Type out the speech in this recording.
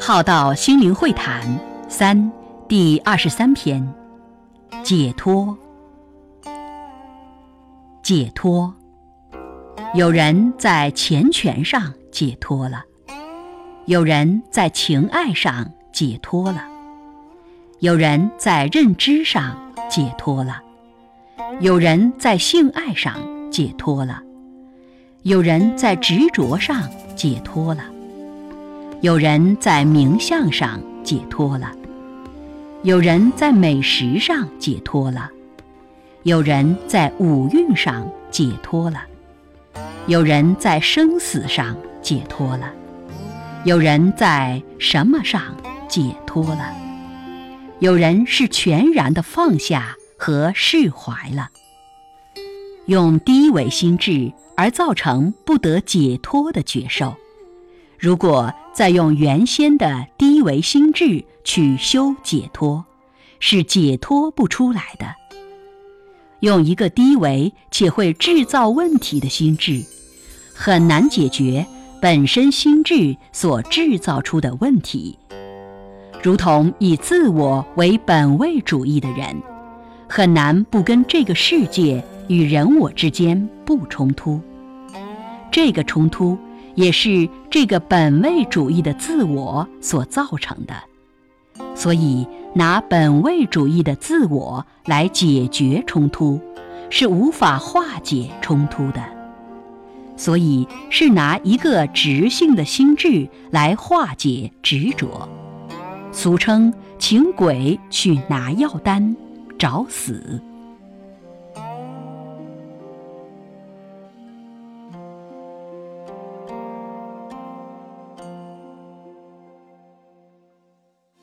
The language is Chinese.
浩道心灵会谈三第二十三篇。解脱。解脱。有人在钱权上解脱了。有人在情爱上解脱了。有人在认知上解脱了。有人在性爱上解脱了。有人在执着上解脱了。有人在名相上解脱了，有人在美食上解脱了，有人在五蕴上解脱了，有人在生死上解脱了，有人在什么上解脱了？有人是全然的放下和释怀了。用低维心智而造成不得解脱的觉受。如果再用原先的低维心智去修解脱，是解脱不出来的。用一个低维且会制造问题的心智，很难解决本身心智所制造出的问题。如同以自我为本位主义的人，很难不跟这个世界与人我之间不冲突。这个冲突。也是这个本位主义的自我所造成的，所以拿本位主义的自我来解决冲突，是无法化解冲突的。所以是拿一个直性的心智来化解执着，俗称请鬼去拿药单，找死。